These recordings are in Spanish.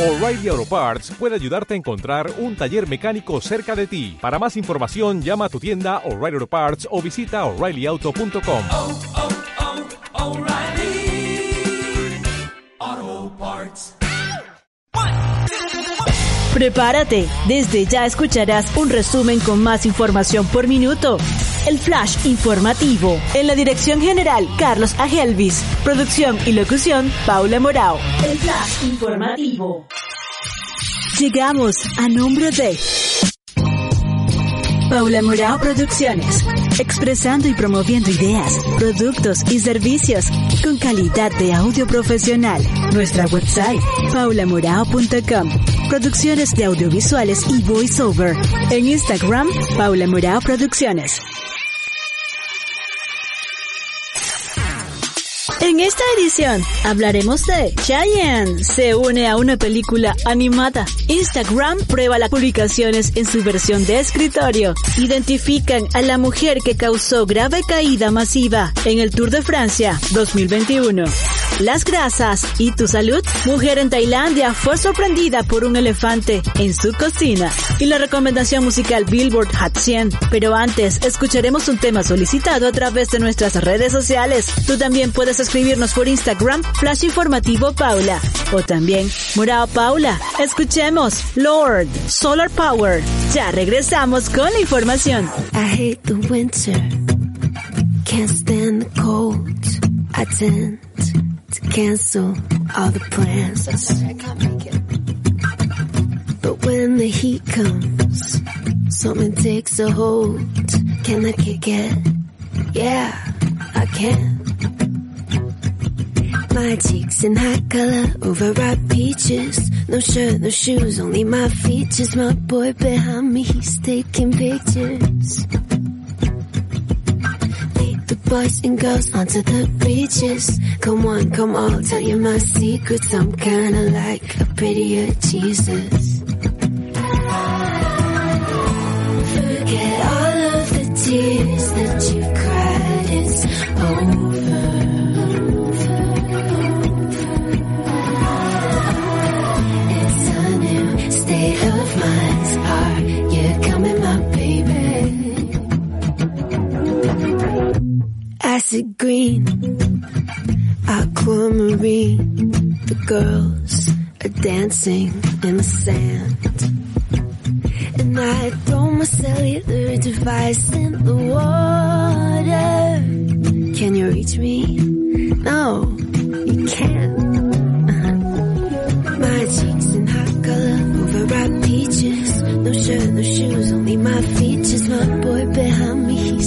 O'Reilly Auto Parts puede ayudarte a encontrar un taller mecánico cerca de ti. Para más información, llama a tu tienda O'Reilly Auto Parts o visita oreillyauto.com. oh, oh, Parts. Prepárate, desde ya escucharás un resumen con más información por minuto. El Flash Informativo. En la dirección general, Carlos Agelvis. Producción y locución, Paula Morao. El Flash Informativo. Llegamos a nombre de Paula Morao Producciones. Expresando y promoviendo ideas, productos y servicios con calidad de audio profesional. Nuestra website, paulamorao.com. Producciones de audiovisuales y voiceover. En Instagram, Paula Morao Producciones. En esta edición hablaremos de Cheyenne se une a una película animada. Instagram prueba las publicaciones en su versión de escritorio. Identifican a la mujer que causó grave caída masiva en el Tour de Francia 2021. Las grasas y tu salud. Mujer en Tailandia fue sorprendida por un elefante en su cocina. Y la recomendación musical Billboard Hot 100. Pero antes, escucharemos un tema solicitado a través de nuestras redes sociales. Tú también puedes escribirnos por Instagram, Flash Informativo Paula. O también, Morao Paula. Escuchemos Lord, Solar Power. Ya regresamos con la información. I hate the winter. Can't stand the cold. I tend to cancel all the plans. But when the heat comes, something takes a hold. Can I kick it? Yeah, I can. My cheeks in hot color, overripe peaches. No shirt, no shoes, only my features. My boy behind me, he's taking pictures. Lead the boys and girls onto the beaches. Come on, come on, tell you my secrets. I'm kinda like a prettier Jesus. Acid green, aquamarine. The girls are dancing in the sand. And I throw my cellular device in the water. Can you reach me? No, you can't. My cheeks in hot color, overripe peaches. No shirt, no shoes, only my features. My boy behind me,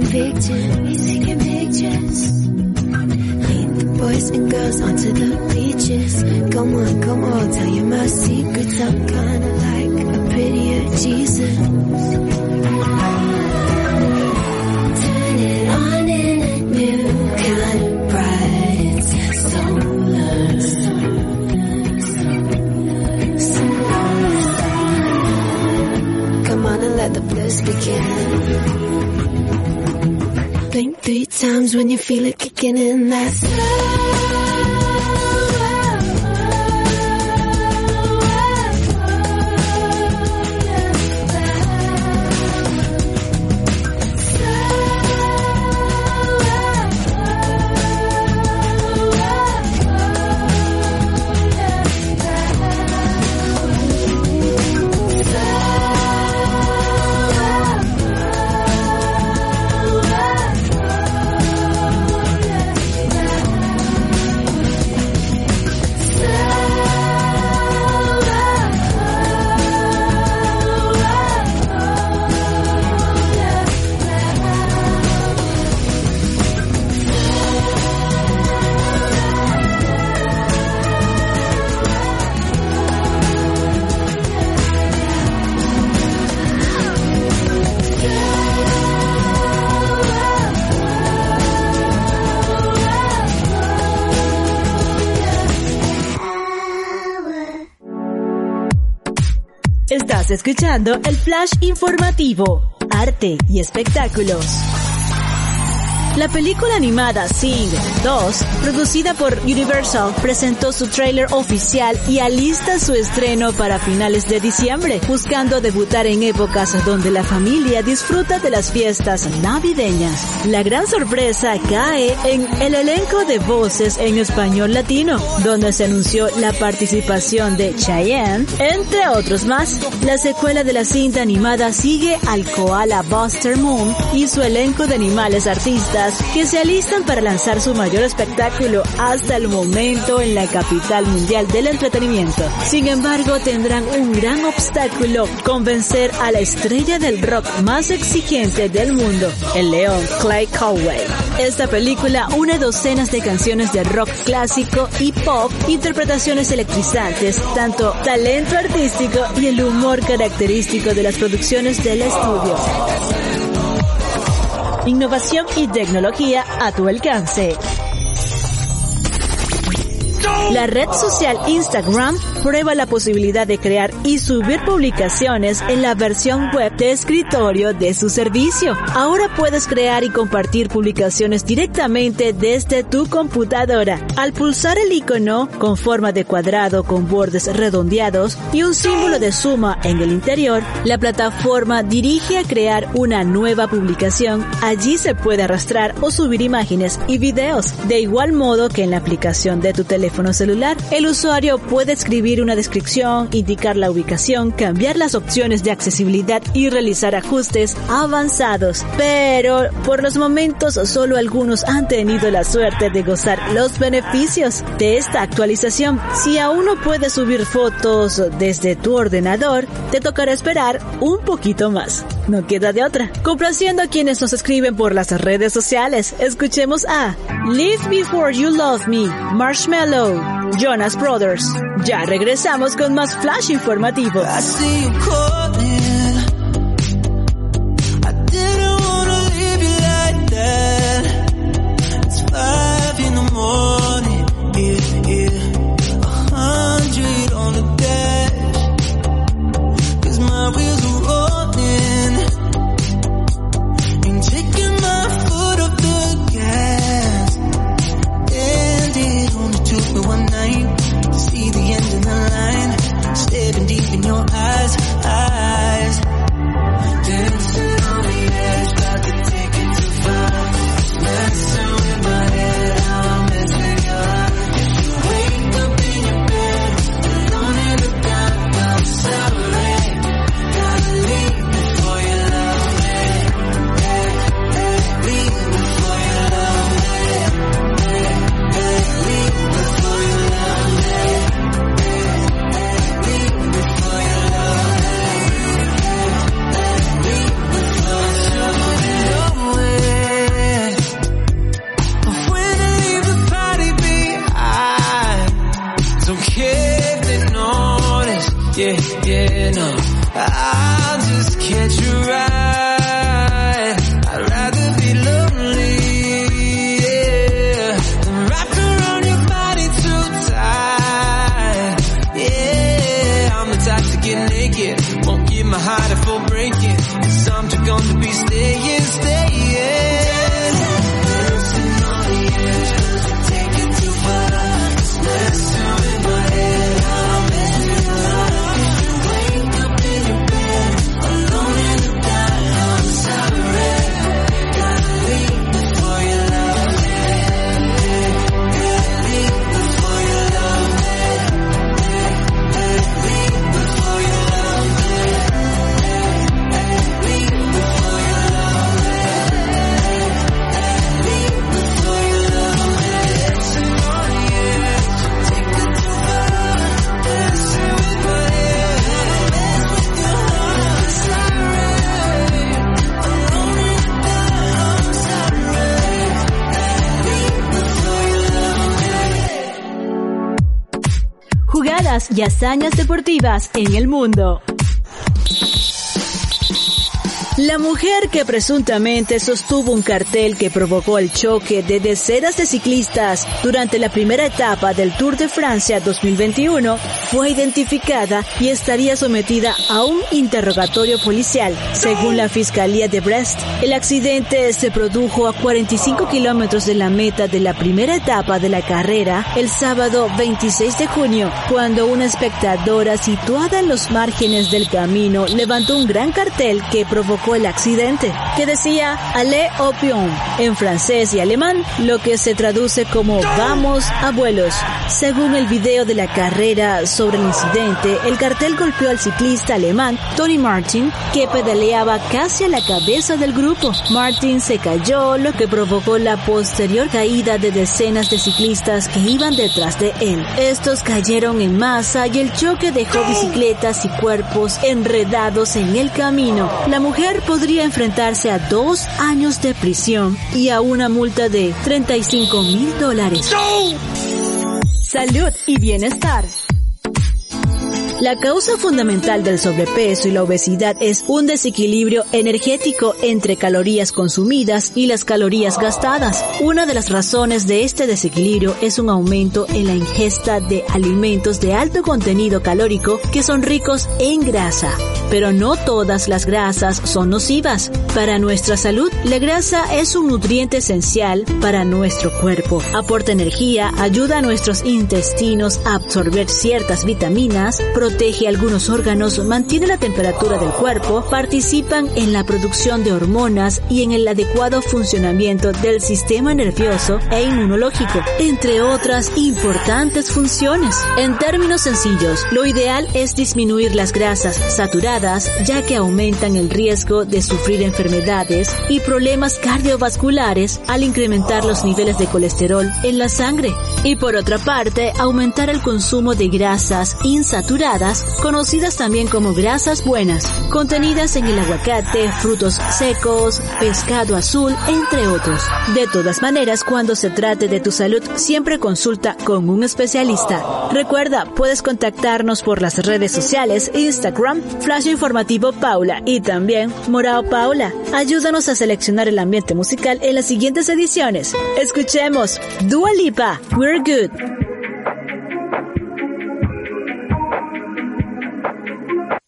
taking pictures. He's taking pictures. Lead boys and girls onto the beaches. Come on, come on, tell you my secrets. I'm kinda like a prettier Jesus. When you feel it kicking in. That's Estás escuchando el Flash Informativo, Arte y Espectáculos. La película animada Sing 2, producida por Universal, presentó su tráiler oficial y alista su estreno para finales de diciembre, buscando debutar en épocas donde la familia disfruta de las fiestas navideñas. La gran sorpresa cae en el elenco de voces en español latino, donde se anunció la participación de Cheyenne, entre otros más. La secuela de la cinta animada sigue al koala Buster Moon y su elenco de animales artistas que se alistan para lanzar su mayor espectáculo hasta el momento en la capital mundial del entretenimiento. Sin embargo, tendrán un gran obstáculo, convencer a la estrella del rock más exigente del mundo, el león Clay Coway. Esta película une docenas de canciones de rock clásico y pop, interpretaciones electrizantes, tanto talento artístico y el humor característico de las producciones del estudio. Innovación y tecnología a tu alcance. La red social Instagram prueba la posibilidad de crear y subir publicaciones en la versión web de escritorio de su servicio. Ahora puedes crear y compartir publicaciones directamente desde tu computadora. Al pulsar el icono con forma de cuadrado con bordes redondeados y un símbolo de suma en el interior, la plataforma dirige a crear una nueva publicación. Allí se puede arrastrar o subir imágenes y videos. De igual modo que en la aplicación de tu teléfono celular, el usuario puede escribir una descripción, indicar la ubicación, cambiar las opciones de accesibilidad y realizar ajustes avanzados. Pero por los momentos solo algunos han tenido la suerte de gozar los beneficios de esta actualización. Si aún no puedes subir fotos desde tu ordenador, te tocará esperar un poquito más. No queda de otra. Complaciendo a quienes nos escriben por las redes sociales, escuchemos a Live Before You Love Me, Marshmallow, Jonas Brothers. Ya regresamos con más flash informativo. Y hazañas deportivas en el mundo. La mujer que presuntamente sostuvo un cartel que provocó el choque de decenas de ciclistas durante la primera etapa del Tour de Francia 2021 fue identificada y estaría sometida a un interrogatorio policial. Según la Fiscalía de Brest, el accidente se produjo a 45 kilómetros de la meta de la primera etapa de la carrera el sábado 26 de junio, cuando una espectadora situada en los márgenes del camino levantó un gran cartel que provocó el accidente, que decía Allez Opium en francés y alemán, lo que se traduce como Vamos abuelos. Según el video de la carrera sobre el incidente, el cartel golpeó al ciclista alemán Tony Martin, que pedaleaba casi a la cabeza del grupo. Martin se cayó, lo que provocó la posterior caída de decenas de ciclistas que iban detrás de él. Estos cayeron en masa y el choque dejó bicicletas y cuerpos enredados en el camino. La mujer podría enfrentarse a dos años de prisión y a una multa de 35 mil dólares. Salud y bienestar. La causa fundamental del sobrepeso y la obesidad es un desequilibrio energético entre calorías consumidas y las calorías gastadas. Una de las razones de este desequilibrio es un aumento en la ingesta de alimentos de alto contenido calórico que son ricos en grasa. Pero no todas las grasas son nocivas. Para nuestra salud, la grasa es un nutriente esencial para nuestro cuerpo. Aporta energía, ayuda a nuestros intestinos a absorber ciertas vitaminas, protege algunos órganos, mantiene la temperatura del cuerpo, participan en la producción de hormonas y en el adecuado funcionamiento del sistema nervioso e inmunológico, entre otras importantes funciones. En términos sencillos, lo ideal es disminuir las grasas saturadas ya que aumentan el riesgo de sufrir enfermedades y problemas cardiovasculares al incrementar los niveles de colesterol en la sangre. Y por otra parte, aumentar el consumo de grasas insaturadas conocidas también como grasas buenas, contenidas en el aguacate, frutos secos, pescado azul, entre otros. De todas maneras, cuando se trate de tu salud, siempre consulta con un especialista. Recuerda, puedes contactarnos por las redes sociales, Instagram, Flash Informativo Paula y también Morao Paula. Ayúdanos a seleccionar el ambiente musical en las siguientes ediciones. Escuchemos Dua Lipa, We're Good.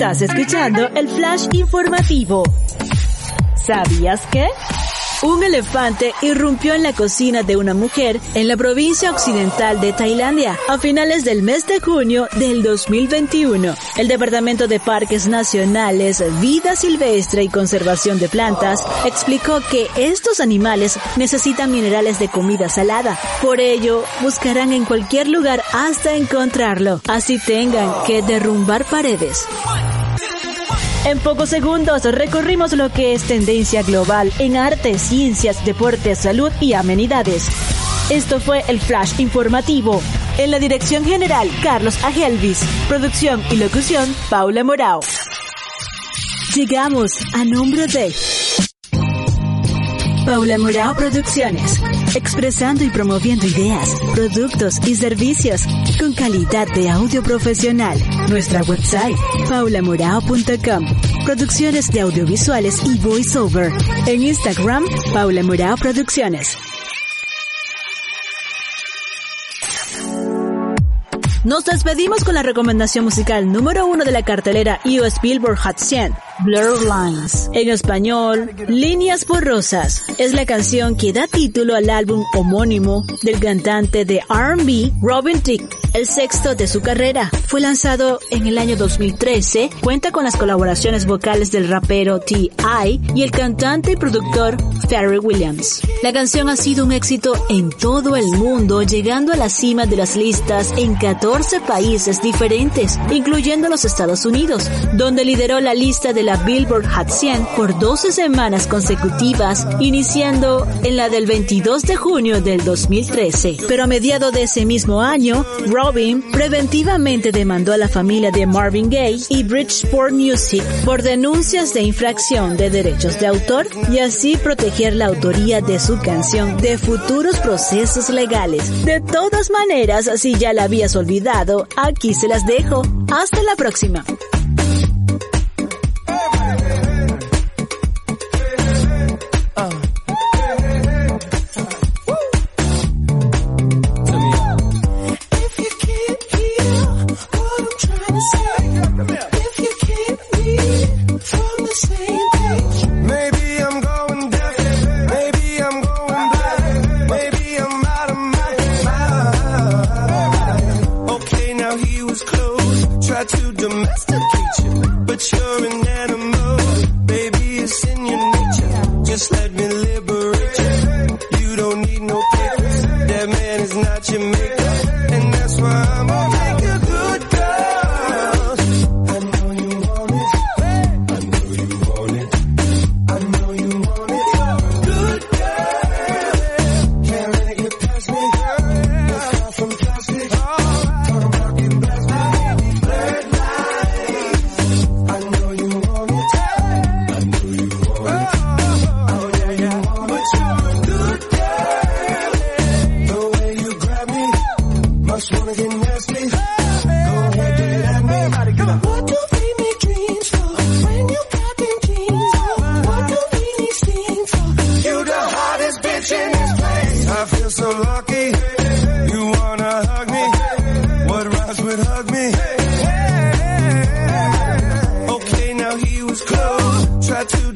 Estás escuchando el flash informativo. ¿Sabías que? Un elefante irrumpió en la cocina de una mujer en la provincia occidental de Tailandia a finales del mes de junio del 2021. El Departamento de Parques Nacionales, Vida Silvestre y Conservación de Plantas explicó que estos animales necesitan minerales de comida salada. Por ello, buscarán en cualquier lugar hasta encontrarlo, así tengan que derrumbar paredes. En pocos segundos recorrimos lo que es tendencia global en arte, ciencias, deportes, salud y amenidades. Esto fue el Flash Informativo. En la dirección general, Carlos Agelvis. Producción y locución, Paula Morao. Llegamos a nombre de Paula Morao Producciones, expresando y promoviendo ideas, productos y servicios con calidad de audio profesional. Nuestra website, paulamorao.com. Producciones de audiovisuales y voiceover. En Instagram, Paula Morao Producciones. Nos despedimos con la recomendación musical número uno de la cartelera US Billboard Hot 100, Blur Lines. En español, Líneas Borrosas. Es la canción que da título al álbum homónimo del cantante de R&B Robin Thicke, el sexto de su carrera. Fue lanzado en el año 2013, cuenta con las colaboraciones vocales del rapero T.I. y el cantante y productor Pharrell Williams. La canción ha sido un éxito en todo el mundo, llegando a la cima de las listas en 14 países diferentes, incluyendo los Estados Unidos, donde lideró la lista de la Billboard Hot 100 por 12 semanas consecutivas, iniciando en la del 22 de junio del 2013. Pero a mediados de ese mismo año, Robin preventivamente demandó a la familia de Marvin Gaye y Bridgeport Music por denuncias de infracción de derechos de autor y así proteger la autoría de su canción de futuros procesos legales. De todas maneras, si ya la habías olvidado, aquí se las dejo. Hasta la próxima.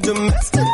domestic.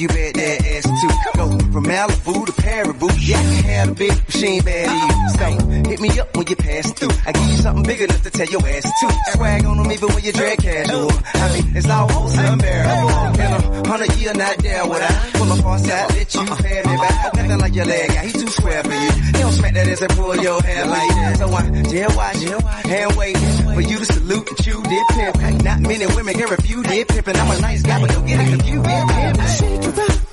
You bet that ass too. Go from Malibu to Paribu, yeah, Have a big machine bad to you. So hit me up when you pass through. I give you something big enough to tell your ass to. Swag on them even when you drag casual. I mean, it's almost unbearable. In a hundred year not there would I pull up on side, let you pay me back. Nothing like your leg guy, he too square for you. He don't smack that ass and pull your hair like that. So I jail watch, hand wait for you to salute and chew dip pimp. Not many women can refuse dip pimp, and I'm a nice guy, but don't get it confused. Shake it up.